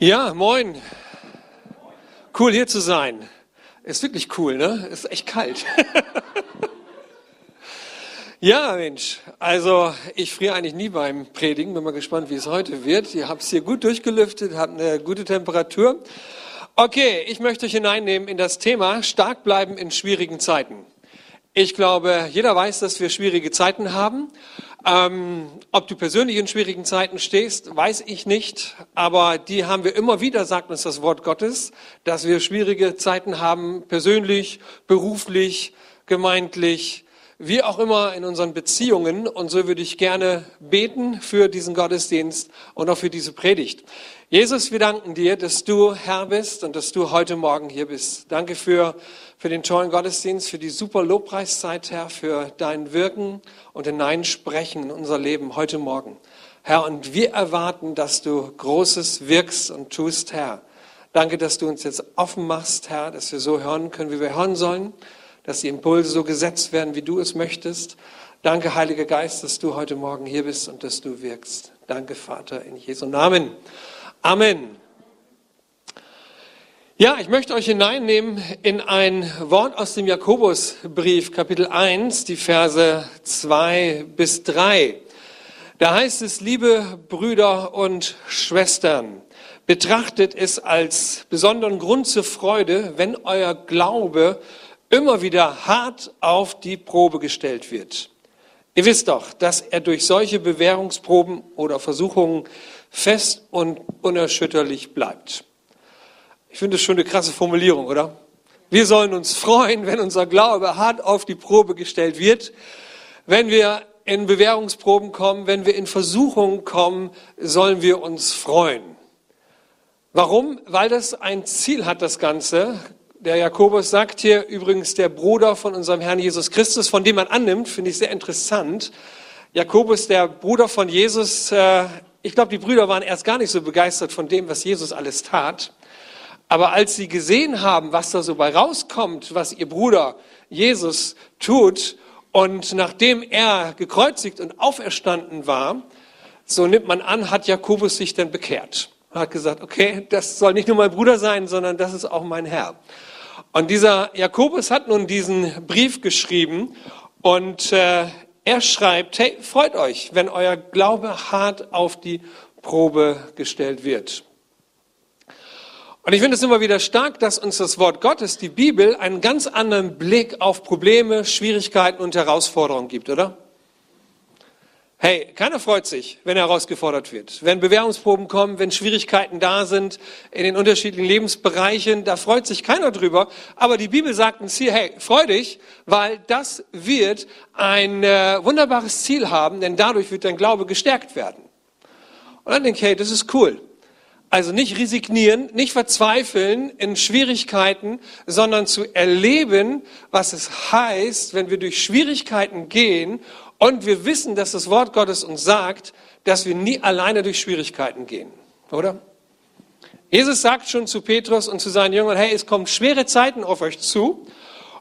Ja, moin. Cool hier zu sein. Ist wirklich cool, ne? Ist echt kalt. ja, Mensch. Also ich friere eigentlich nie beim Predigen. Bin mal gespannt, wie es heute wird. Ihr habt es hier gut durchgelüftet, habt eine gute Temperatur. Okay, ich möchte euch hineinnehmen in das Thema stark bleiben in schwierigen Zeiten. Ich glaube, jeder weiß, dass wir schwierige Zeiten haben. Ähm, ob du persönlich in schwierigen Zeiten stehst, weiß ich nicht. Aber die haben wir immer wieder, sagt uns das Wort Gottes, dass wir schwierige Zeiten haben, persönlich, beruflich, gemeindlich, wie auch immer in unseren Beziehungen. Und so würde ich gerne beten für diesen Gottesdienst und auch für diese Predigt. Jesus, wir danken dir, dass du Herr bist und dass du heute Morgen hier bist. Danke für, für den tollen Gottesdienst, für die super Lobpreiszeit, Herr, für dein Wirken und dein Sprechen in unser Leben heute Morgen. Herr, und wir erwarten, dass du Großes wirkst und tust, Herr. Danke, dass du uns jetzt offen machst, Herr, dass wir so hören können, wie wir hören sollen, dass die Impulse so gesetzt werden, wie du es möchtest. Danke, Heiliger Geist, dass du heute Morgen hier bist und dass du wirkst. Danke, Vater, in Jesu Namen. Amen. Ja, ich möchte euch hineinnehmen in ein Wort aus dem Jakobusbrief, Kapitel 1, die Verse 2 bis 3. Da heißt es, liebe Brüder und Schwestern, betrachtet es als besonderen Grund zur Freude, wenn euer Glaube immer wieder hart auf die Probe gestellt wird. Ihr wisst doch, dass er durch solche Bewährungsproben oder Versuchungen fest und unerschütterlich bleibt. Ich finde das schon eine krasse Formulierung, oder? Wir sollen uns freuen, wenn unser Glaube hart auf die Probe gestellt wird, wenn wir in Bewährungsproben kommen, wenn wir in Versuchungen kommen, sollen wir uns freuen. Warum? Weil das ein Ziel hat, das Ganze. Der Jakobus sagt hier übrigens der Bruder von unserem Herrn Jesus Christus, von dem man annimmt, finde ich sehr interessant. Jakobus, der Bruder von Jesus, äh, ich glaube, die Brüder waren erst gar nicht so begeistert von dem, was Jesus alles tat. Aber als sie gesehen haben, was da so bei rauskommt, was ihr Bruder Jesus tut, und nachdem er gekreuzigt und auferstanden war, so nimmt man an, hat Jakobus sich dann bekehrt. Er hat gesagt, okay, das soll nicht nur mein Bruder sein, sondern das ist auch mein Herr. Und dieser Jakobus hat nun diesen Brief geschrieben und äh, er schreibt, hey, freut euch, wenn euer Glaube hart auf die Probe gestellt wird. Und ich finde es immer wieder stark, dass uns das Wort Gottes, die Bibel, einen ganz anderen Blick auf Probleme, Schwierigkeiten und Herausforderungen gibt, oder? Hey, keiner freut sich, wenn er herausgefordert wird. Wenn Bewährungsproben kommen, wenn Schwierigkeiten da sind in den unterschiedlichen Lebensbereichen, da freut sich keiner drüber. Aber die Bibel sagt uns hier, hey, freu dich, weil das wird ein äh, wunderbares Ziel haben, denn dadurch wird dein Glaube gestärkt werden. Und dann denke ich, hey, das ist cool. Also nicht resignieren, nicht verzweifeln in Schwierigkeiten, sondern zu erleben, was es heißt, wenn wir durch Schwierigkeiten gehen und wir wissen, dass das Wort Gottes uns sagt, dass wir nie alleine durch Schwierigkeiten gehen, oder? Jesus sagt schon zu Petrus und zu seinen Jüngern, hey, es kommen schwere Zeiten auf euch zu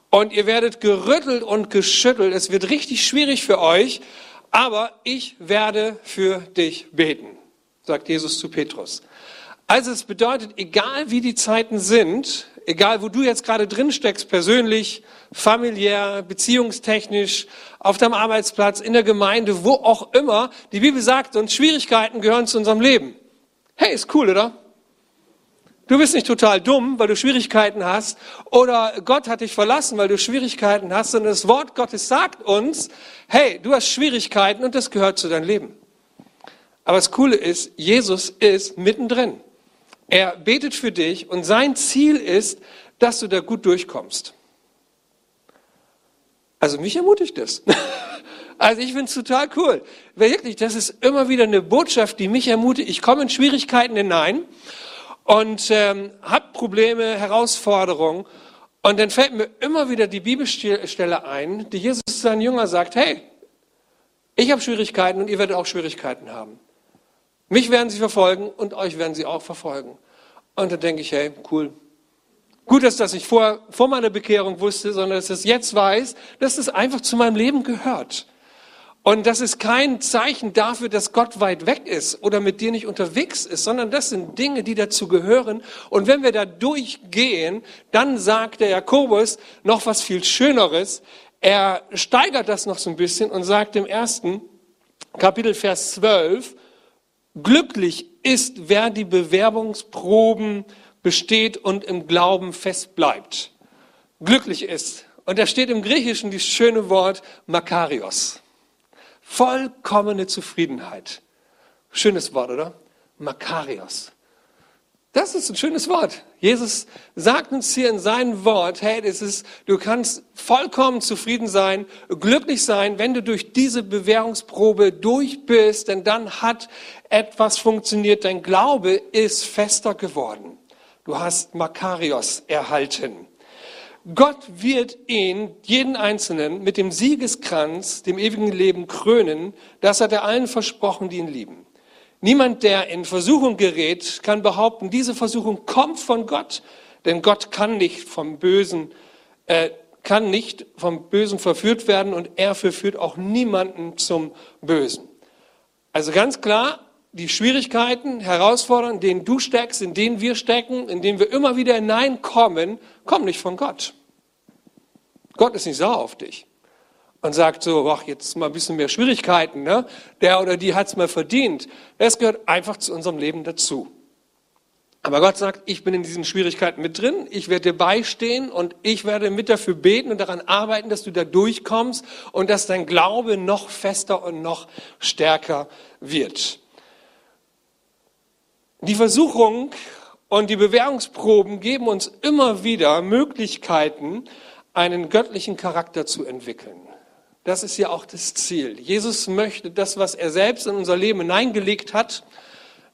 und ihr werdet gerüttelt und geschüttelt. Es wird richtig schwierig für euch, aber ich werde für dich beten, sagt Jesus zu Petrus. Also es bedeutet, egal wie die Zeiten sind, egal wo du jetzt gerade drin steckst, persönlich, familiär, beziehungstechnisch, auf deinem Arbeitsplatz, in der Gemeinde, wo auch immer, die Bibel sagt uns, Schwierigkeiten gehören zu unserem Leben. Hey, ist cool, oder? Du bist nicht total dumm, weil du Schwierigkeiten hast, oder Gott hat dich verlassen, weil du Schwierigkeiten hast, sondern das Wort Gottes sagt uns, hey, du hast Schwierigkeiten und das gehört zu deinem Leben. Aber das Coole ist, Jesus ist mittendrin. Er betet für dich und sein Ziel ist, dass du da gut durchkommst. Also mich ermutigt das. Also ich finde es total cool. Wirklich, das ist immer wieder eine Botschaft, die mich ermutigt. Ich komme in Schwierigkeiten hinein und ähm, habe Probleme, Herausforderungen. Und dann fällt mir immer wieder die Bibelstelle ein, die Jesus seinen Jünger sagt, hey, ich habe Schwierigkeiten und ihr werdet auch Schwierigkeiten haben. Mich werden sie verfolgen und euch werden sie auch verfolgen. Und dann denke ich, hey, cool. Gut, dass das nicht vor, vor meiner Bekehrung wusste, sondern dass ich es jetzt weiß, dass es einfach zu meinem Leben gehört. Und das ist kein Zeichen dafür, dass Gott weit weg ist oder mit dir nicht unterwegs ist, sondern das sind Dinge, die dazu gehören. Und wenn wir da durchgehen, dann sagt der Jakobus noch was viel Schöneres. Er steigert das noch so ein bisschen und sagt im ersten Kapitel Vers 12, glücklich ist, wer die Bewerbungsproben besteht und im Glauben fest bleibt. Glücklich ist. Und da steht im Griechischen das schöne Wort Makarios. Vollkommene Zufriedenheit. Schönes Wort, oder? Makarios. Das ist ein schönes Wort. Jesus sagt uns hier in seinem Wort, hey, das ist, du kannst vollkommen zufrieden sein, glücklich sein, wenn du durch diese Bewährungsprobe durch bist, denn dann hat etwas funktioniert. Dein Glaube ist fester geworden. Du hast Makarios erhalten. Gott wird ihn, jeden Einzelnen, mit dem Siegeskranz, dem ewigen Leben krönen. Das hat er allen versprochen, die ihn lieben. Niemand, der in Versuchung gerät, kann behaupten, diese Versuchung kommt von Gott, denn Gott kann nicht vom Bösen, äh, kann nicht vom Bösen verführt werden und er verführt auch niemanden zum Bösen. Also ganz klar, die Schwierigkeiten, Herausforderungen, in denen du steckst, in denen wir stecken, in denen wir immer wieder hineinkommen, kommen nicht von Gott. Gott ist nicht sauer auf dich und sagt so, ach, jetzt mal ein bisschen mehr Schwierigkeiten, ne? Der oder die hat's mal verdient. Das gehört einfach zu unserem Leben dazu. Aber Gott sagt, ich bin in diesen Schwierigkeiten mit drin, ich werde dir beistehen und ich werde mit dafür beten und daran arbeiten, dass du da durchkommst und dass dein Glaube noch fester und noch stärker wird. Die Versuchung und die Bewährungsproben geben uns immer wieder Möglichkeiten, einen göttlichen Charakter zu entwickeln. Das ist ja auch das Ziel. Jesus möchte das, was er selbst in unser Leben hineingelegt hat,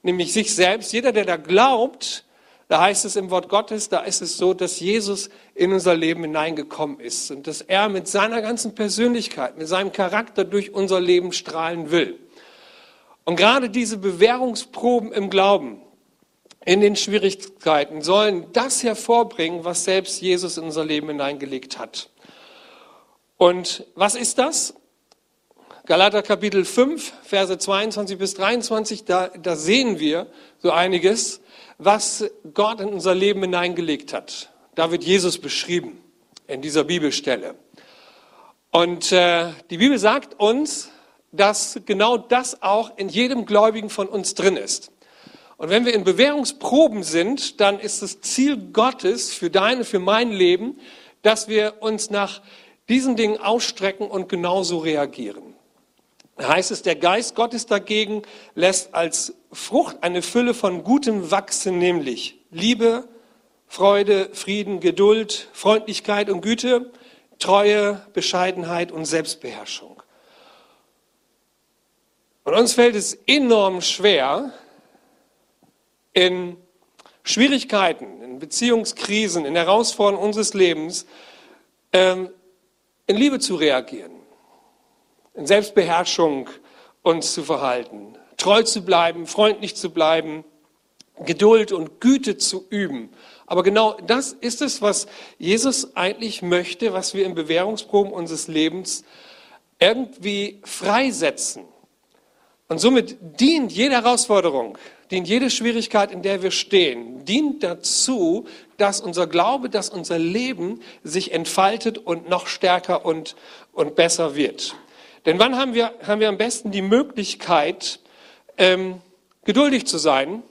nämlich sich selbst. Jeder, der da glaubt, da heißt es im Wort Gottes, da ist es so, dass Jesus in unser Leben hineingekommen ist und dass er mit seiner ganzen Persönlichkeit, mit seinem Charakter durch unser Leben strahlen will. Und gerade diese Bewährungsproben im Glauben, in den Schwierigkeiten, sollen das hervorbringen, was selbst Jesus in unser Leben hineingelegt hat. Und was ist das? Galater Kapitel 5, Verse 22 bis 23, da, da sehen wir so einiges, was Gott in unser Leben hineingelegt hat. Da wird Jesus beschrieben in dieser Bibelstelle. Und äh, die Bibel sagt uns, dass genau das auch in jedem Gläubigen von uns drin ist. Und wenn wir in Bewährungsproben sind, dann ist das Ziel Gottes für dein, für mein Leben, dass wir uns nach diesen Dingen ausstrecken und genauso reagieren. Da heißt es, der Geist Gottes dagegen lässt als Frucht eine Fülle von Gutem wachsen, nämlich Liebe, Freude, Frieden, Geduld, Freundlichkeit und Güte, Treue, Bescheidenheit und Selbstbeherrschung. Und uns fällt es enorm schwer, in Schwierigkeiten, in Beziehungskrisen, in Herausforderungen unseres Lebens ähm, in Liebe zu reagieren, in Selbstbeherrschung uns zu verhalten, treu zu bleiben, freundlich zu bleiben, Geduld und Güte zu üben. Aber genau das ist es, was Jesus eigentlich möchte, was wir in Bewährungsproben unseres Lebens irgendwie freisetzen. Und somit dient jede Herausforderung, dient jede Schwierigkeit, in der wir stehen, dient dazu, dass unser Glaube, dass unser Leben sich entfaltet und noch stärker und, und besser wird. Denn wann haben wir, haben wir am besten die Möglichkeit, ähm, geduldig zu sein,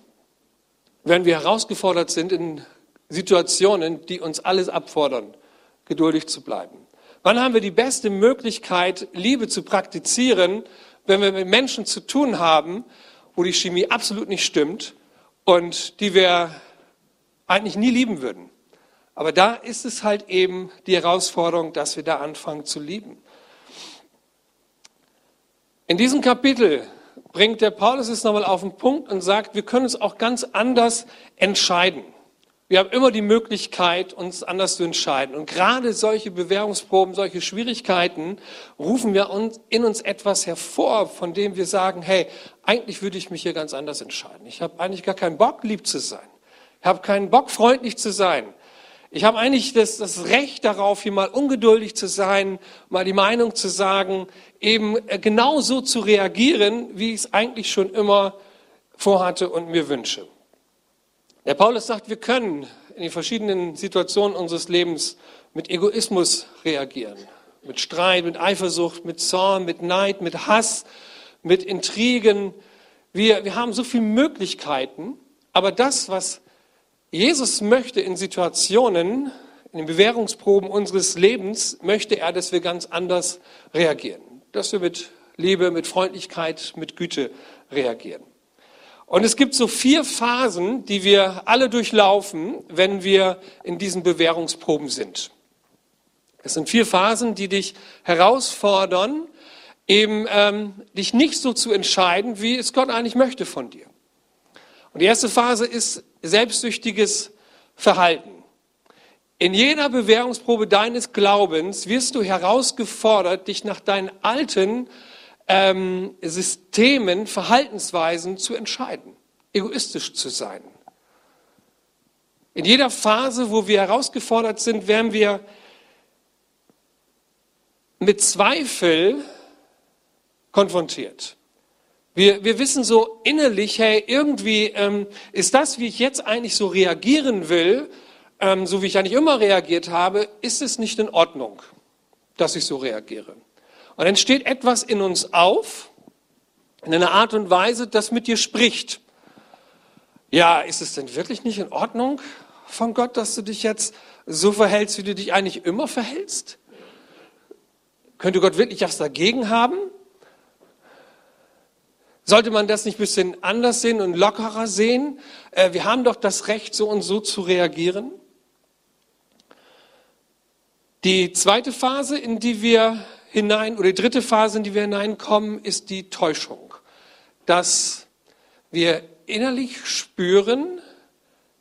wenn wir herausgefordert sind in Situationen, die uns alles abfordern, geduldig zu bleiben? Wann haben wir die beste Möglichkeit, Liebe zu praktizieren, wenn wir mit Menschen zu tun haben, wo die Chemie absolut nicht stimmt und die wir eigentlich nie lieben würden. Aber da ist es halt eben die Herausforderung, dass wir da anfangen zu lieben. In diesem Kapitel bringt der Paulus es nochmal auf den Punkt und sagt, wir können uns auch ganz anders entscheiden. Wir haben immer die Möglichkeit, uns anders zu entscheiden. Und gerade solche Bewährungsproben, solche Schwierigkeiten rufen wir uns, in uns etwas hervor, von dem wir sagen, hey, eigentlich würde ich mich hier ganz anders entscheiden. Ich habe eigentlich gar keinen Bock, lieb zu sein. Ich habe keinen Bock, freundlich zu sein. Ich habe eigentlich das, das Recht darauf, hier mal ungeduldig zu sein, mal die Meinung zu sagen, eben äh, genau so zu reagieren, wie ich es eigentlich schon immer vorhatte und mir wünsche. Der Paulus sagt, wir können in den verschiedenen Situationen unseres Lebens mit Egoismus reagieren. Mit Streit, mit Eifersucht, mit Zorn, mit Neid, mit Hass, mit Intrigen. Wir, wir haben so viele Möglichkeiten, aber das, was Jesus möchte in Situationen, in den Bewährungsproben unseres Lebens, möchte er, dass wir ganz anders reagieren. Dass wir mit Liebe, mit Freundlichkeit, mit Güte reagieren. Und es gibt so vier Phasen, die wir alle durchlaufen, wenn wir in diesen Bewährungsproben sind. Es sind vier Phasen, die dich herausfordern, eben ähm, dich nicht so zu entscheiden, wie es Gott eigentlich möchte von dir. Und die erste Phase ist selbstsüchtiges Verhalten. In jeder Bewährungsprobe deines Glaubens wirst du herausgefordert, dich nach deinen alten ähm, Systemen, Verhaltensweisen zu entscheiden, egoistisch zu sein. In jeder Phase, wo wir herausgefordert sind, werden wir mit Zweifel konfrontiert. Wir, wir wissen so innerlich, hey, irgendwie ähm, ist das, wie ich jetzt eigentlich so reagieren will, ähm, so wie ich eigentlich immer reagiert habe, ist es nicht in Ordnung, dass ich so reagiere. Und dann steht etwas in uns auf, in einer Art und Weise, das mit dir spricht. Ja, ist es denn wirklich nicht in Ordnung von Gott, dass du dich jetzt so verhältst, wie du dich eigentlich immer verhältst? Könnte Gott wirklich was dagegen haben? Sollte man das nicht ein bisschen anders sehen und lockerer sehen? Äh, wir haben doch das Recht, so und so zu reagieren. Die zweite Phase, in die wir hinein, oder die dritte Phase, in die wir hineinkommen, ist die Täuschung. Dass wir innerlich spüren,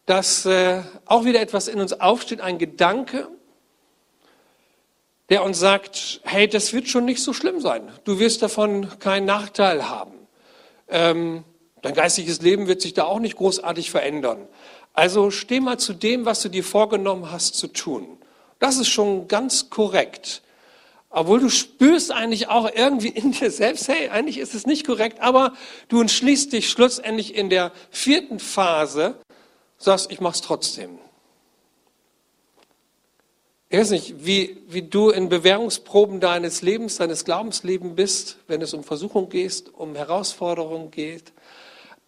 dass äh, auch wieder etwas in uns aufsteht, ein Gedanke, der uns sagt, hey, das wird schon nicht so schlimm sein. Du wirst davon keinen Nachteil haben. Ähm, dein geistiges Leben wird sich da auch nicht großartig verändern. Also steh mal zu dem, was du dir vorgenommen hast zu tun. Das ist schon ganz korrekt. Obwohl du spürst eigentlich auch irgendwie in dir selbst, hey, eigentlich ist es nicht korrekt, aber du entschließt dich schlussendlich in der vierten Phase, sagst, ich mach's trotzdem. Ich weiß nicht, wie, wie du in Bewährungsproben deines Lebens, deines Glaubenslebens bist, wenn es um Versuchung geht, um Herausforderungen geht,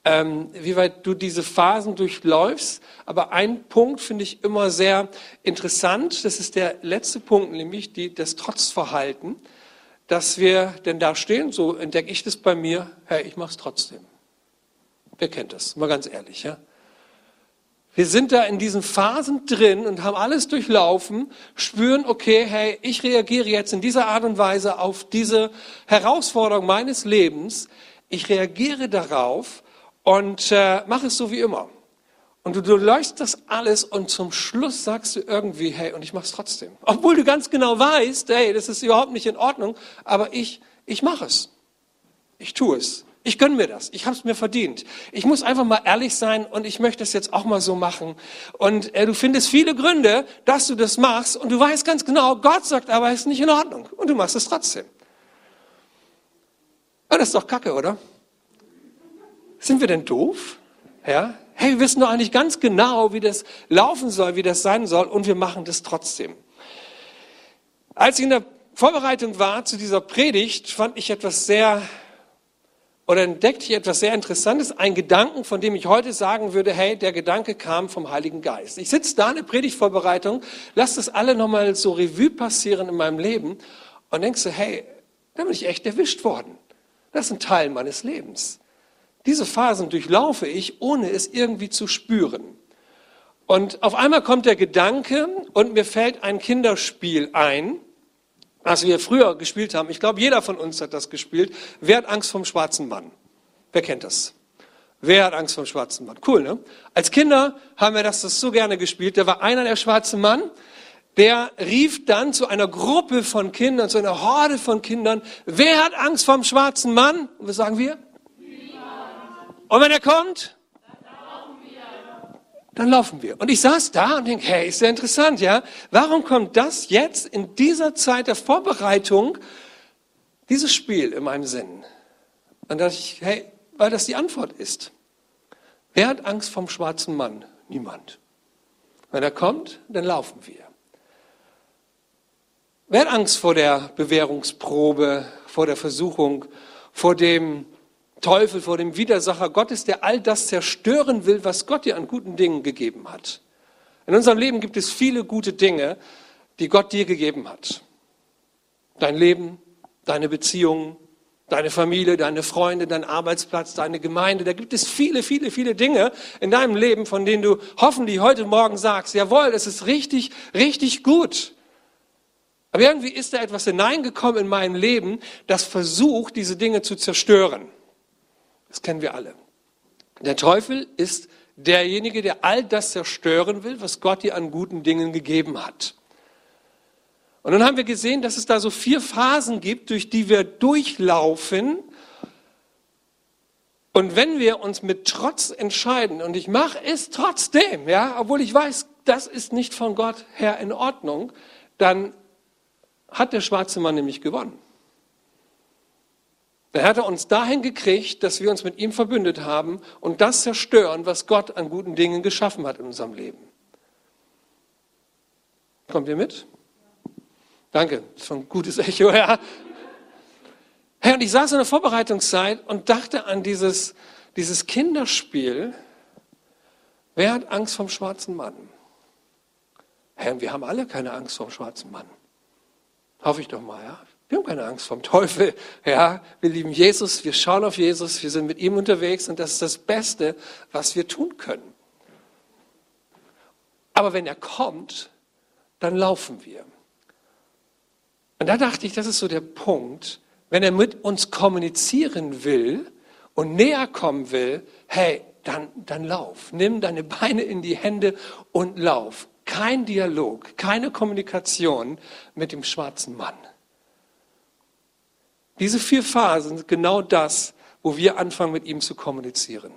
ähm, wie weit du diese Phasen durchläufst. Aber ein Punkt finde ich immer sehr interessant, das ist der letzte Punkt, nämlich die, das Trotzverhalten, dass wir denn da stehen, so entdecke ich das bei mir, hey, ich mache es trotzdem. Wer kennt das? Mal ganz ehrlich, ja. Wir sind da in diesen Phasen drin und haben alles durchlaufen, spüren, okay, hey, ich reagiere jetzt in dieser Art und Weise auf diese Herausforderung meines Lebens. Ich reagiere darauf und äh, mache es so wie immer. Und du, du leuchtest das alles und zum Schluss sagst du irgendwie, hey, und ich mache es trotzdem. Obwohl du ganz genau weißt, hey, das ist überhaupt nicht in Ordnung, aber ich, ich mache es. Ich tue es. Ich gönne mir das. Ich habe es mir verdient. Ich muss einfach mal ehrlich sein und ich möchte es jetzt auch mal so machen. Und äh, du findest viele Gründe, dass du das machst und du weißt ganz genau, Gott sagt aber, es ist nicht in Ordnung. Und du machst es trotzdem. Und das ist doch Kacke, oder? Sind wir denn doof? Ja? Hey, wir wissen doch eigentlich ganz genau, wie das laufen soll, wie das sein soll und wir machen das trotzdem. Als ich in der Vorbereitung war zu dieser Predigt, fand ich etwas sehr oder entdeckte ich etwas sehr Interessantes, einen Gedanken, von dem ich heute sagen würde, hey, der Gedanke kam vom Heiligen Geist. Ich sitze da in der Predigtvorbereitung, lasse das alle nochmal so Revue passieren in meinem Leben und denkst so, hey, da bin ich echt erwischt worden. Das ist ein Teil meines Lebens. Diese Phasen durchlaufe ich, ohne es irgendwie zu spüren. Und auf einmal kommt der Gedanke und mir fällt ein Kinderspiel ein, was wir früher gespielt haben, ich glaube, jeder von uns hat das gespielt. Wer hat Angst vom schwarzen Mann? Wer kennt das? Wer hat Angst vom schwarzen Mann? Cool, ne? Als Kinder haben wir das, so gerne gespielt. Da war einer der schwarze Mann, der rief dann zu einer Gruppe von Kindern, zu einer Horde von Kindern, wer hat Angst vom schwarzen Mann? Und was sagen wir? Und wenn er kommt? dann laufen wir. Und ich saß da und denke, hey, ist ja interessant, ja? Warum kommt das jetzt in dieser Zeit der Vorbereitung, dieses Spiel in meinem Sinn? Und dachte ich, hey, weil das die Antwort ist. Wer hat Angst vom schwarzen Mann? Niemand. Wenn er kommt, dann laufen wir. Wer hat Angst vor der Bewährungsprobe, vor der Versuchung, vor dem Teufel, vor dem Widersacher Gottes, der all das zerstören will, was Gott dir an guten Dingen gegeben hat? In unserem Leben gibt es viele gute Dinge, die Gott dir gegeben hat. Dein Leben, deine Beziehungen, deine Familie, deine Freunde, dein Arbeitsplatz, deine Gemeinde. Da gibt es viele, viele, viele Dinge in deinem Leben, von denen du hoffentlich heute Morgen sagst, jawohl, es ist richtig, richtig gut. Aber irgendwie ist da etwas hineingekommen in mein Leben, das versucht, diese Dinge zu zerstören. Das kennen wir alle. Der Teufel ist derjenige, der all das zerstören will, was Gott dir an guten Dingen gegeben hat. Und dann haben wir gesehen, dass es da so vier Phasen gibt, durch die wir durchlaufen. Und wenn wir uns mit Trotz entscheiden, und ich mache es trotzdem, ja, obwohl ich weiß, das ist nicht von Gott her in Ordnung, dann hat der schwarze Mann nämlich gewonnen. Dann hat er uns dahin gekriegt, dass wir uns mit ihm verbündet haben und das zerstören, was Gott an guten Dingen geschaffen hat in unserem Leben. Kommt ihr mit? Danke, das ist ein gutes Echo, ja. Herr, und ich saß in der Vorbereitungszeit und dachte an dieses, dieses Kinderspiel. Wer hat Angst vom schwarzen Mann? Herr, wir haben alle keine Angst vom schwarzen Mann. Hoffe ich doch mal, ja. Wir haben keine Angst vom Teufel, ja. Wir lieben Jesus, wir schauen auf Jesus, wir sind mit ihm unterwegs und das ist das Beste, was wir tun können. Aber wenn er kommt, dann laufen wir. Und da dachte ich, das ist so der Punkt, wenn er mit uns kommunizieren will und näher kommen will, hey, dann, dann lauf. Nimm deine Beine in die Hände und lauf kein Dialog, keine Kommunikation mit dem schwarzen Mann. Diese vier Phasen sind genau das, wo wir anfangen, mit ihm zu kommunizieren.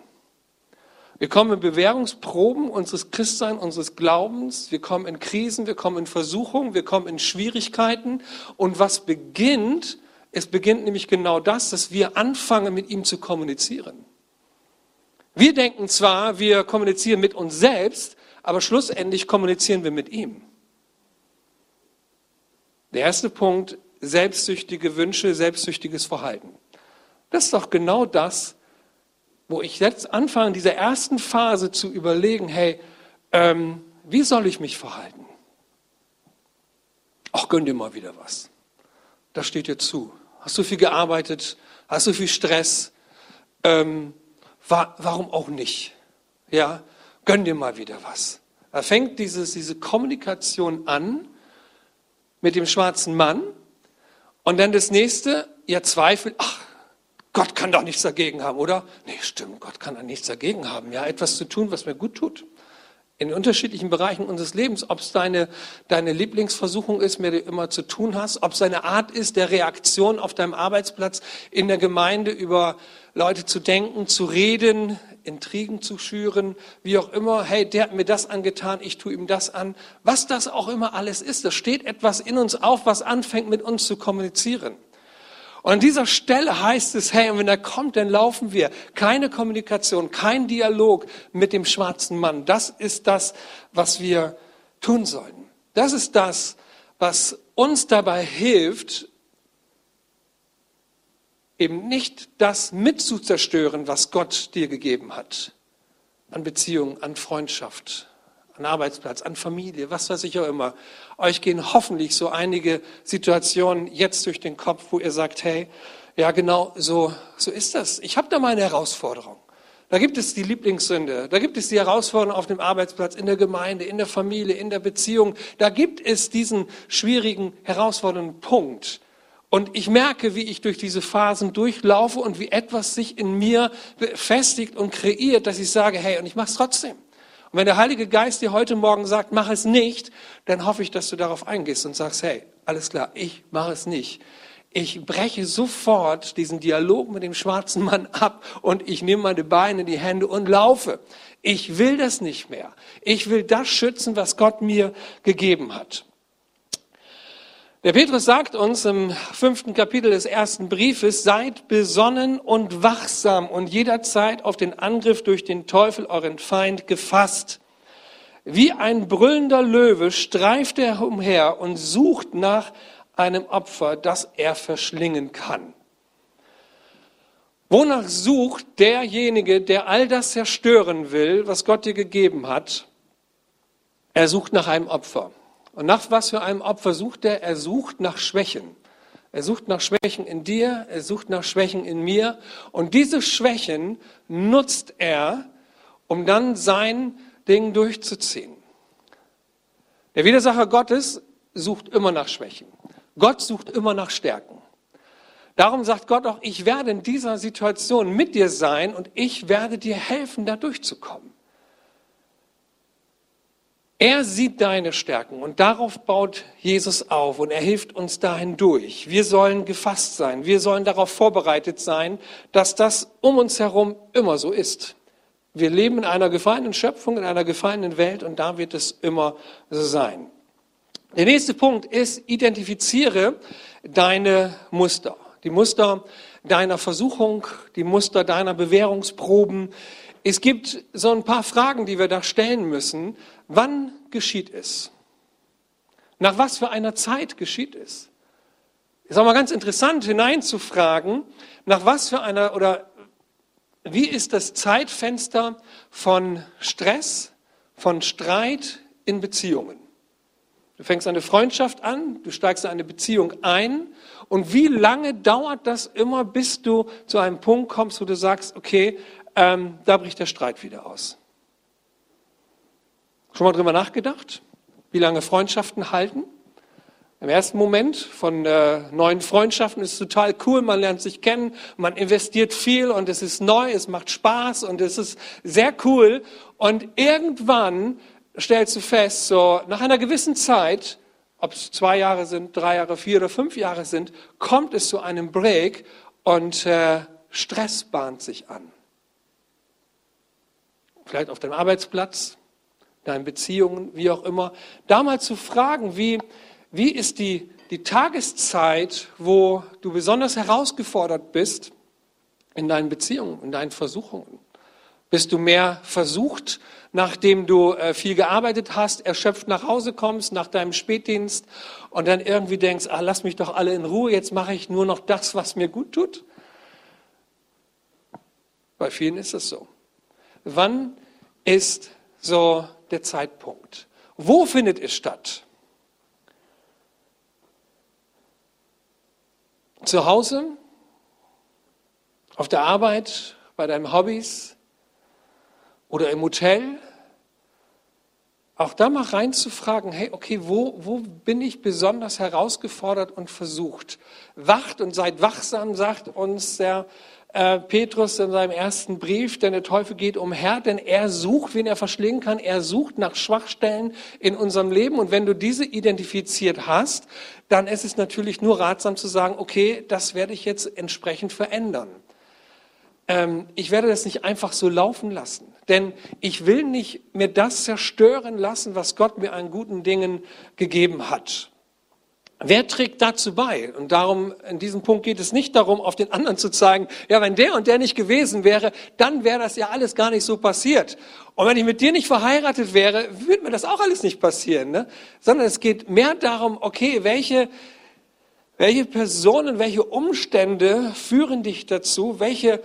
Wir kommen in Bewährungsproben unseres Christseins, unseres Glaubens, wir kommen in Krisen, wir kommen in Versuchungen, wir kommen in Schwierigkeiten. Und was beginnt, es beginnt nämlich genau das, dass wir anfangen, mit ihm zu kommunizieren. Wir denken zwar, wir kommunizieren mit uns selbst, aber schlussendlich kommunizieren wir mit ihm. Der erste Punkt, selbstsüchtige Wünsche, selbstsüchtiges Verhalten. Das ist doch genau das, wo ich jetzt anfange, in dieser ersten Phase zu überlegen, hey, ähm, wie soll ich mich verhalten? Ach, gönn dir mal wieder was. Das steht dir zu. Hast du viel gearbeitet? Hast du viel Stress? Ähm, wa warum auch nicht? Ja, gönn dir mal wieder was. Da fängt dieses, diese Kommunikation an mit dem schwarzen Mann und dann das nächste, ihr zweifelt, ach, Gott kann doch nichts dagegen haben, oder? Nee, stimmt, Gott kann da nichts dagegen haben, ja, etwas zu tun, was mir gut tut. In unterschiedlichen Bereichen unseres Lebens, ob es deine, deine Lieblingsversuchung ist, mit der du immer zu tun hast, ob es eine Art ist der Reaktion auf deinem Arbeitsplatz, in der Gemeinde über Leute zu denken, zu reden, Intrigen zu schüren, wie auch immer, hey, der hat mir das angetan, ich tue ihm das an. Was das auch immer alles ist, da steht etwas in uns auf, was anfängt mit uns zu kommunizieren. Und an dieser Stelle heißt es, hey, und wenn er kommt, dann laufen wir. Keine Kommunikation, kein Dialog mit dem schwarzen Mann. Das ist das, was wir tun sollten. Das ist das, was uns dabei hilft, eben nicht das mitzuzerstören, was Gott dir gegeben hat. An Beziehung, an Freundschaft, an Arbeitsplatz, an Familie, was weiß ich auch immer. Euch gehen hoffentlich so einige Situationen jetzt durch den Kopf, wo ihr sagt, hey, ja genau, so, so ist das. Ich habe da mal eine Herausforderung. Da gibt es die Lieblingssünde, da gibt es die Herausforderung auf dem Arbeitsplatz, in der Gemeinde, in der Familie, in der Beziehung. Da gibt es diesen schwierigen, herausfordernden Punkt. Und ich merke, wie ich durch diese Phasen durchlaufe und wie etwas sich in mir befestigt und kreiert, dass ich sage, hey, und ich mache es trotzdem. Und wenn der Heilige Geist dir heute Morgen sagt, mach es nicht, dann hoffe ich, dass du darauf eingehst und sagst, hey, alles klar, ich mache es nicht. ich breche sofort diesen Dialog mit dem schwarzen Mann ab und ich nehme meine Beine in die Hände und laufe. Ich will das nicht mehr. Ich will das schützen, was Gott mir gegeben hat. Der Petrus sagt uns im fünften Kapitel des ersten Briefes, seid besonnen und wachsam und jederzeit auf den Angriff durch den Teufel, euren Feind, gefasst. Wie ein brüllender Löwe streift er umher und sucht nach einem Opfer, das er verschlingen kann. Wonach sucht derjenige, der all das zerstören will, was Gott dir gegeben hat? Er sucht nach einem Opfer. Und nach was für einem Opfer sucht er? Er sucht nach Schwächen. Er sucht nach Schwächen in dir, er sucht nach Schwächen in mir. Und diese Schwächen nutzt er, um dann sein Ding durchzuziehen. Der Widersacher Gottes sucht immer nach Schwächen. Gott sucht immer nach Stärken. Darum sagt Gott auch, ich werde in dieser Situation mit dir sein und ich werde dir helfen, da durchzukommen. Er sieht deine Stärken und darauf baut Jesus auf und er hilft uns dahin durch. Wir sollen gefasst sein, wir sollen darauf vorbereitet sein, dass das um uns herum immer so ist. Wir leben in einer gefallenen Schöpfung, in einer gefallenen Welt und da wird es immer so sein. Der nächste Punkt ist, identifiziere deine Muster. Die Muster deiner Versuchung, die Muster deiner Bewährungsproben. Es gibt so ein paar Fragen, die wir da stellen müssen. Wann geschieht es? Nach was für einer Zeit geschieht es? Ist auch mal ganz interessant hineinzufragen, nach was für einer oder wie ist das Zeitfenster von Stress, von Streit in Beziehungen? Du fängst eine Freundschaft an, du steigst in eine Beziehung ein und wie lange dauert das immer, bis du zu einem Punkt kommst, wo du sagst, okay, ähm, da bricht der Streit wieder aus. Schon mal drüber nachgedacht, wie lange Freundschaften halten? Im ersten Moment von äh, neuen Freundschaften ist es total cool, man lernt sich kennen, man investiert viel und es ist neu, es macht Spaß und es ist sehr cool. Und irgendwann stellst du fest, so nach einer gewissen Zeit, ob es zwei Jahre sind, drei Jahre, vier oder fünf Jahre sind, kommt es zu einem Break und äh, Stress bahnt sich an vielleicht auf deinem Arbeitsplatz, deinen Beziehungen, wie auch immer, da mal zu fragen, wie, wie ist die, die Tageszeit, wo du besonders herausgefordert bist in deinen Beziehungen, in deinen Versuchungen. Bist du mehr versucht, nachdem du äh, viel gearbeitet hast, erschöpft nach Hause kommst, nach deinem Spätdienst und dann irgendwie denkst, ah, lass mich doch alle in Ruhe, jetzt mache ich nur noch das, was mir gut tut? Bei vielen ist es so. Wann ist so der Zeitpunkt? Wo findet es statt? Zu Hause? Auf der Arbeit? Bei deinen Hobbys? Oder im Hotel? Auch da mal reinzufragen, hey, okay, wo, wo bin ich besonders herausgefordert und versucht? Wacht und seid wachsam, sagt uns der äh, Petrus in seinem ersten Brief, denn der Teufel geht umher, denn er sucht, wen er verschlingen kann. Er sucht nach Schwachstellen in unserem Leben. Und wenn du diese identifiziert hast, dann ist es natürlich nur ratsam zu sagen, okay, das werde ich jetzt entsprechend verändern. Ähm, ich werde das nicht einfach so laufen lassen, denn ich will nicht mir das zerstören lassen, was Gott mir an guten Dingen gegeben hat. Wer trägt dazu bei? Und darum, in diesem Punkt geht es nicht darum, auf den anderen zu zeigen, ja, wenn der und der nicht gewesen wäre, dann wäre das ja alles gar nicht so passiert. Und wenn ich mit dir nicht verheiratet wäre, würde mir das auch alles nicht passieren, ne? Sondern es geht mehr darum, okay, welche, welche Personen, welche Umstände führen dich dazu, welche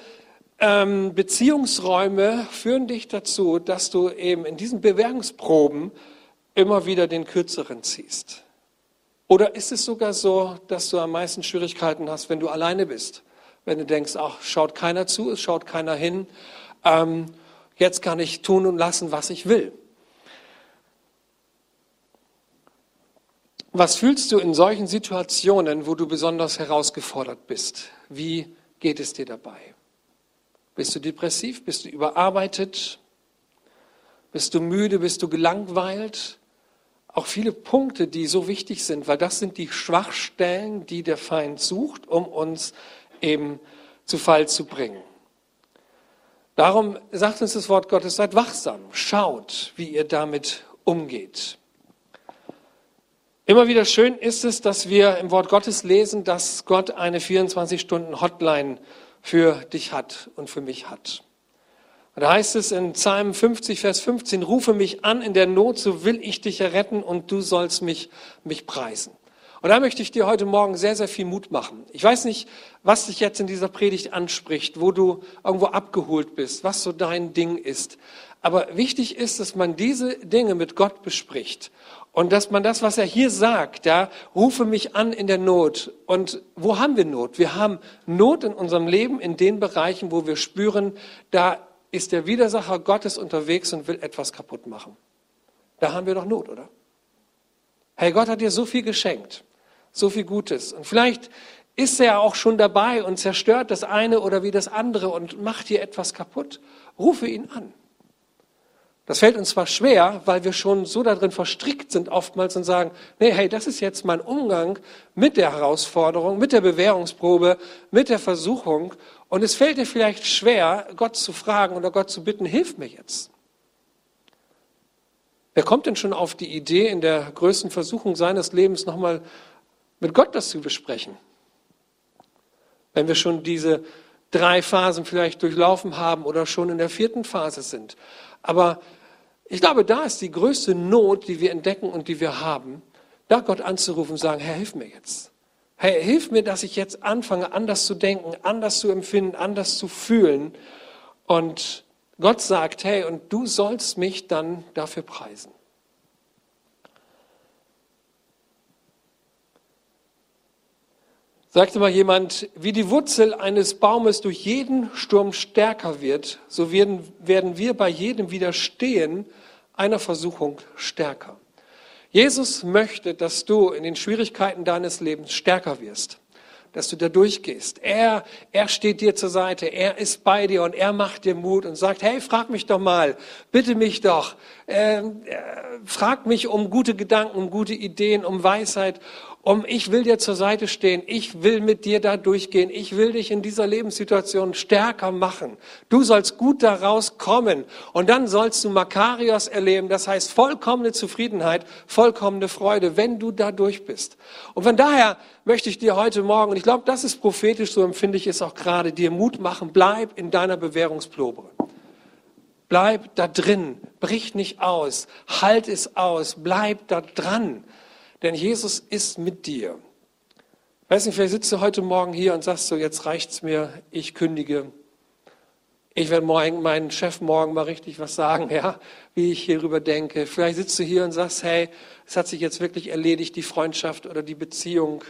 ähm, Beziehungsräume führen dich dazu, dass du eben in diesen Bewerbungsproben immer wieder den Kürzeren ziehst. Oder ist es sogar so, dass du am meisten Schwierigkeiten hast, wenn du alleine bist? Wenn du denkst, ach, schaut keiner zu, es schaut keiner hin, ähm, jetzt kann ich tun und lassen, was ich will. Was fühlst du in solchen Situationen, wo du besonders herausgefordert bist? Wie geht es dir dabei? Bist du depressiv? Bist du überarbeitet? Bist du müde? Bist du gelangweilt? Auch viele Punkte, die so wichtig sind, weil das sind die Schwachstellen, die der Feind sucht, um uns eben zu Fall zu bringen. Darum sagt uns das Wort Gottes, seid wachsam, schaut, wie ihr damit umgeht. Immer wieder schön ist es, dass wir im Wort Gottes lesen, dass Gott eine 24-Stunden-Hotline für dich hat und für mich hat. Und da heißt es in Psalm 50, Vers 15, rufe mich an in der Not, so will ich dich erretten und du sollst mich, mich preisen. Und da möchte ich dir heute Morgen sehr, sehr viel Mut machen. Ich weiß nicht, was dich jetzt in dieser Predigt anspricht, wo du irgendwo abgeholt bist, was so dein Ding ist. Aber wichtig ist, dass man diese Dinge mit Gott bespricht. Und dass man das, was er hier sagt, ja, rufe mich an in der Not. Und wo haben wir Not? Wir haben Not in unserem Leben in den Bereichen, wo wir spüren, da ist der Widersacher Gottes unterwegs und will etwas kaputt machen. Da haben wir doch Not, oder? Hey, Gott hat dir so viel geschenkt, so viel Gutes. Und vielleicht ist er auch schon dabei und zerstört das eine oder wie das andere und macht dir etwas kaputt. Rufe ihn an. Das fällt uns zwar schwer, weil wir schon so darin verstrickt sind oftmals und sagen, nee, hey, das ist jetzt mein Umgang mit der Herausforderung, mit der Bewährungsprobe, mit der Versuchung. Und es fällt dir vielleicht schwer, Gott zu fragen oder Gott zu bitten, hilf mir jetzt. Wer kommt denn schon auf die Idee, in der größten Versuchung seines Lebens nochmal mit Gott das zu besprechen? Wenn wir schon diese drei Phasen vielleicht durchlaufen haben oder schon in der vierten Phase sind. Aber ich glaube, da ist die größte Not, die wir entdecken und die wir haben, da Gott anzurufen und sagen, Herr, hilf mir jetzt. Herr, hilf mir, dass ich jetzt anfange, anders zu denken, anders zu empfinden, anders zu fühlen. Und Gott sagt, hey, und du sollst mich dann dafür preisen. Sagte mal jemand, wie die Wurzel eines Baumes durch jeden Sturm stärker wird, so werden, werden wir bei jedem Widerstehen einer Versuchung stärker. Jesus möchte, dass du in den Schwierigkeiten deines Lebens stärker wirst, dass du da durchgehst. Er, er steht dir zur Seite, er ist bei dir und er macht dir Mut und sagt, hey, frag mich doch mal, bitte mich doch, äh, äh, frag mich um gute Gedanken, um gute Ideen, um Weisheit um ich will dir zur Seite stehen, ich will mit dir da durchgehen, ich will dich in dieser Lebenssituation stärker machen. Du sollst gut daraus kommen und dann sollst du Makarios erleben, das heißt vollkommene Zufriedenheit, vollkommene Freude, wenn du da durch bist. Und von daher möchte ich dir heute Morgen, und ich glaube, das ist prophetisch, so empfinde ich es auch gerade, dir Mut machen, bleib in deiner Bewährungsprobe. Bleib da drin, brich nicht aus, halt es aus, bleib da dran. Denn Jesus ist mit dir. Weiß nicht, vielleicht sitzt du heute Morgen hier und sagst so, jetzt reicht's mir, ich kündige. Ich werde morgen, meinen Chef morgen mal richtig was sagen, ja, wie ich hierüber denke. Vielleicht sitzt du hier und sagst, hey, es hat sich jetzt wirklich erledigt, die Freundschaft oder die Beziehung.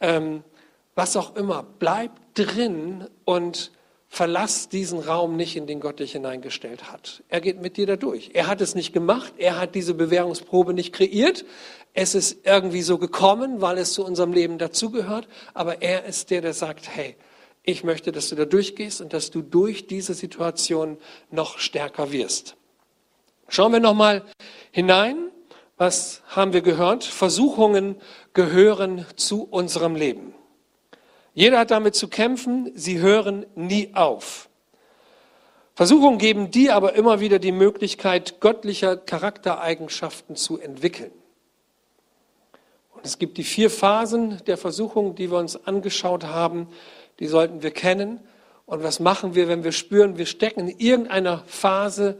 Ähm, was auch immer. Bleib drin und verlass diesen Raum nicht, in den Gott dich hineingestellt hat. Er geht mit dir da durch. Er hat es nicht gemacht. Er hat diese Bewährungsprobe nicht kreiert. Es ist irgendwie so gekommen, weil es zu unserem Leben dazugehört. Aber er ist der, der sagt, hey, ich möchte, dass du da durchgehst und dass du durch diese Situation noch stärker wirst. Schauen wir nochmal hinein. Was haben wir gehört? Versuchungen gehören zu unserem Leben. Jeder hat damit zu kämpfen, sie hören nie auf. Versuchungen geben dir aber immer wieder die Möglichkeit, göttlicher Charaktereigenschaften zu entwickeln. Und es gibt die vier Phasen der Versuchung, die wir uns angeschaut haben, die sollten wir kennen. Und was machen wir, wenn wir spüren, wir stecken in irgendeiner Phase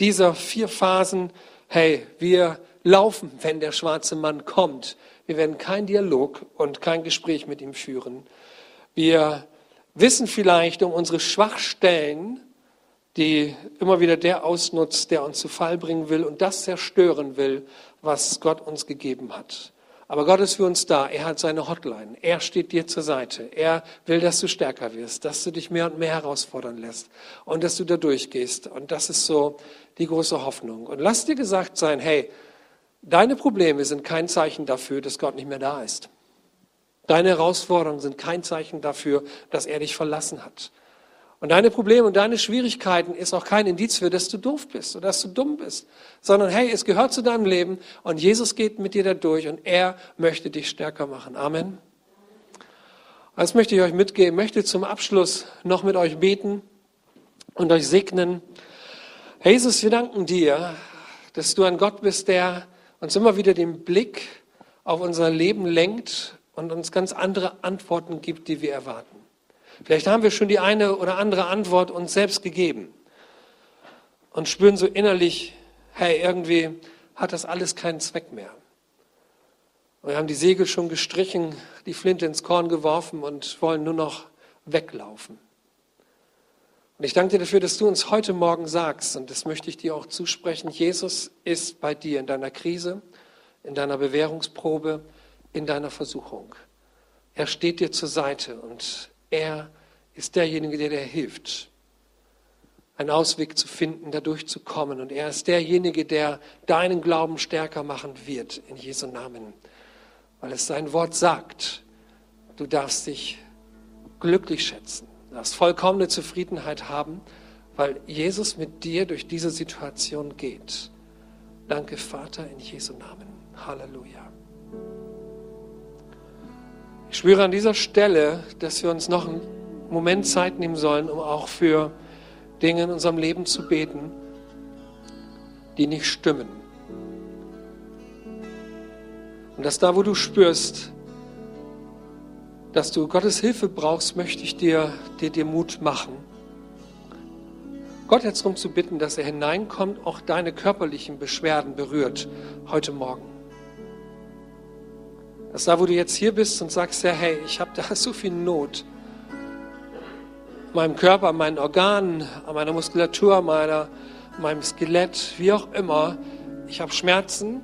dieser vier Phasen? Hey, wir laufen, wenn der schwarze Mann kommt. Wir werden keinen Dialog und kein Gespräch mit ihm führen. Wir wissen vielleicht um unsere Schwachstellen, die immer wieder der ausnutzt, der uns zu Fall bringen will und das zerstören will, was Gott uns gegeben hat. Aber Gott ist für uns da. Er hat seine Hotline. Er steht dir zur Seite. Er will, dass du stärker wirst, dass du dich mehr und mehr herausfordern lässt und dass du da durchgehst. Und das ist so die große Hoffnung. Und lass dir gesagt sein, hey, deine Probleme sind kein Zeichen dafür, dass Gott nicht mehr da ist. Deine Herausforderungen sind kein Zeichen dafür, dass er dich verlassen hat. Und deine Probleme und deine Schwierigkeiten ist auch kein Indiz für, dass du doof bist oder dass du dumm bist, sondern hey, es gehört zu deinem Leben und Jesus geht mit dir da durch und er möchte dich stärker machen. Amen. Das möchte ich euch mitgeben, möchte zum Abschluss noch mit euch beten und euch segnen. Jesus, wir danken dir, dass du ein Gott bist, der uns immer wieder den Blick auf unser Leben lenkt und uns ganz andere Antworten gibt, die wir erwarten. Vielleicht haben wir schon die eine oder andere Antwort uns selbst gegeben und spüren so innerlich, hey, irgendwie hat das alles keinen Zweck mehr. wir haben die Segel schon gestrichen, die Flinte ins Korn geworfen und wollen nur noch weglaufen. Und ich danke dir dafür, dass du uns heute Morgen sagst, und das möchte ich dir auch zusprechen, Jesus ist bei dir in deiner Krise, in deiner Bewährungsprobe, in deiner Versuchung. Er steht dir zur Seite und er ist derjenige, der dir hilft, einen Ausweg zu finden, dadurch zu kommen. Und er ist derjenige, der deinen Glauben stärker machen wird, in Jesu Namen. Weil es sein Wort sagt, du darfst dich glücklich schätzen, du darfst vollkommene Zufriedenheit haben, weil Jesus mit dir durch diese Situation geht. Danke, Vater, in Jesu Namen. Halleluja. Ich spüre an dieser Stelle, dass wir uns noch einen Moment Zeit nehmen sollen, um auch für Dinge in unserem Leben zu beten, die nicht stimmen. Und dass da, wo du spürst, dass du Gottes Hilfe brauchst, möchte ich dir, dir, dir Mut machen. Gott jetzt darum zu bitten, dass er hineinkommt, auch deine körperlichen Beschwerden berührt heute Morgen. Dass da, wo du jetzt hier bist und sagst, ja, hey, ich habe da so viel Not meinem Körper, an meinen Organen, an meiner Muskulatur, an meiner, meinem Skelett, wie auch immer, ich habe Schmerzen,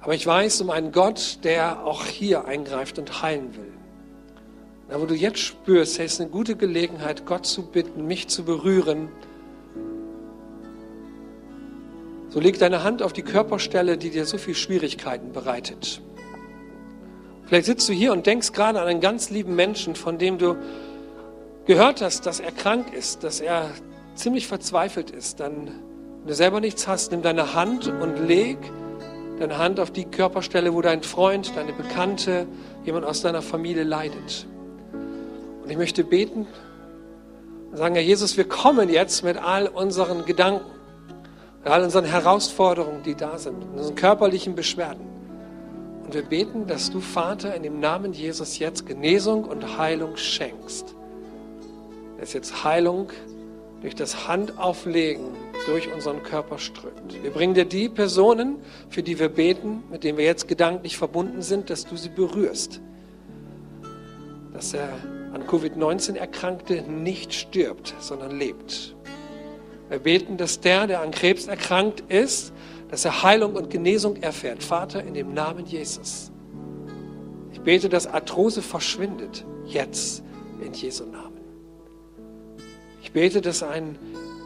aber ich weiß um einen Gott, der auch hier eingreift und heilen will. Da, wo du jetzt spürst, hey, es ist eine gute Gelegenheit, Gott zu bitten, mich zu berühren. So leg deine Hand auf die Körperstelle, die dir so viel Schwierigkeiten bereitet. Vielleicht sitzt du hier und denkst gerade an einen ganz lieben Menschen, von dem du gehört hast, dass er krank ist, dass er ziemlich verzweifelt ist. Dann, wenn du selber nichts hast, nimm deine Hand und leg deine Hand auf die Körperstelle, wo dein Freund, deine Bekannte, jemand aus deiner Familie leidet. Und ich möchte beten und sagen, Herr Jesus, wir kommen jetzt mit all unseren Gedanken, mit all unseren Herausforderungen, die da sind, unseren körperlichen Beschwerden. Und wir beten, dass du, Vater, in dem Namen Jesus jetzt Genesung und Heilung schenkst. Dass jetzt Heilung durch das Handauflegen durch unseren Körper strömt. Wir bringen dir die Personen, für die wir beten, mit denen wir jetzt gedanklich verbunden sind, dass du sie berührst. Dass er an Covid-19 Erkrankte nicht stirbt, sondern lebt. Wir beten, dass der, der an Krebs erkrankt ist, dass er Heilung und Genesung erfährt. Vater, in dem Namen Jesus. Ich bete, dass Arthrose verschwindet. Jetzt in Jesu Namen. Ich bete, dass ein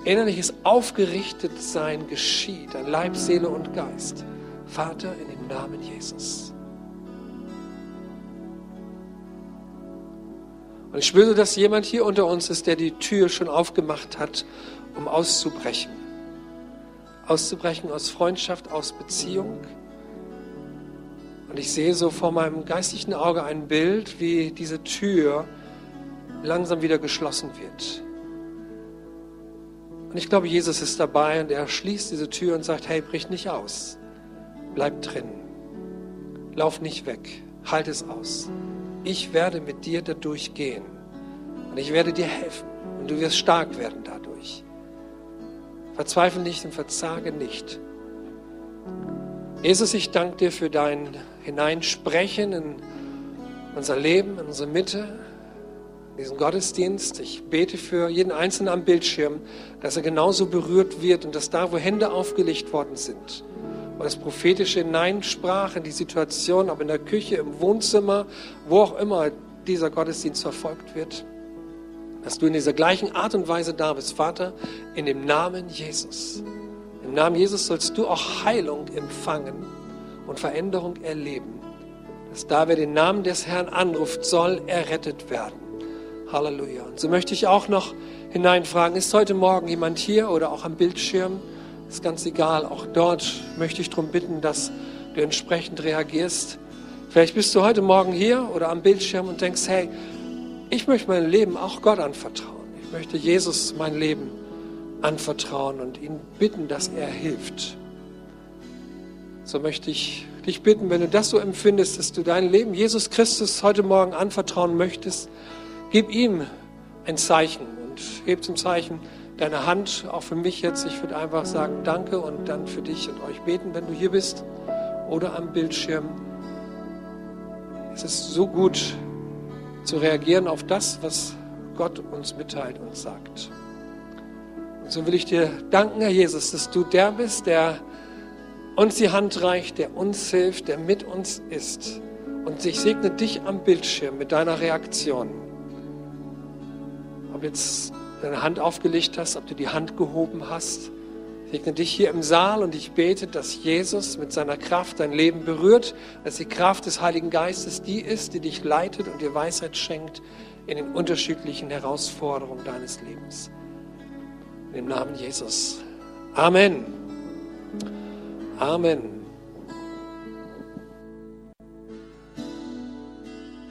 innerliches Aufgerichtetsein geschieht, an Leib, Seele und Geist. Vater, in dem Namen Jesus. Und ich spüre, dass jemand hier unter uns ist, der die Tür schon aufgemacht hat, um auszubrechen auszubrechen aus Freundschaft, aus Beziehung. Und ich sehe so vor meinem geistigen Auge ein Bild, wie diese Tür langsam wieder geschlossen wird. Und ich glaube, Jesus ist dabei und er schließt diese Tür und sagt, hey, brich nicht aus. Bleib drin. Lauf nicht weg. Halt es aus. Ich werde mit dir dadurch gehen. Und ich werde dir helfen. Und du wirst stark werden dadurch. Verzweifle nicht und verzage nicht. Jesus, ich danke dir für dein Hineinsprechen in unser Leben, in unsere Mitte, in diesen Gottesdienst. Ich bete für jeden Einzelnen am Bildschirm, dass er genauso berührt wird und dass da, wo Hände aufgelegt worden sind, wo das prophetische hineinsprach in die Situation, ob in der Küche, im Wohnzimmer, wo auch immer dieser Gottesdienst verfolgt wird, dass du in dieser gleichen Art und Weise da bist, Vater, in dem Namen Jesus. Im Namen Jesus sollst du auch Heilung empfangen und Veränderung erleben. Dass da, wer den Namen des Herrn anruft, soll errettet werden. Halleluja. Und so möchte ich auch noch hineinfragen. Ist heute Morgen jemand hier oder auch am Bildschirm? Ist ganz egal. Auch dort möchte ich darum bitten, dass du entsprechend reagierst. Vielleicht bist du heute Morgen hier oder am Bildschirm und denkst, hey, ich möchte mein Leben auch Gott anvertrauen. Ich möchte Jesus mein Leben anvertrauen und ihn bitten, dass er hilft. So möchte ich dich bitten, wenn du das so empfindest, dass du dein Leben Jesus Christus heute Morgen anvertrauen möchtest, gib ihm ein Zeichen und heb zum Zeichen deine Hand, auch für mich jetzt. Ich würde einfach sagen, danke und dann für dich und euch beten, wenn du hier bist oder am Bildschirm. Es ist so gut zu reagieren auf das, was Gott uns mitteilt und sagt. Und so will ich dir danken, Herr Jesus, dass du der bist, der uns die Hand reicht, der uns hilft, der mit uns ist. Und ich segne dich am Bildschirm mit deiner Reaktion. Ob jetzt deine Hand aufgelegt hast, ob du die Hand gehoben hast. Segne dich hier im Saal und ich bete, dass Jesus mit seiner Kraft dein Leben berührt, dass die Kraft des Heiligen Geistes die ist, die dich leitet und dir Weisheit schenkt in den unterschiedlichen Herausforderungen deines Lebens. In dem Namen Jesus. Amen. Amen.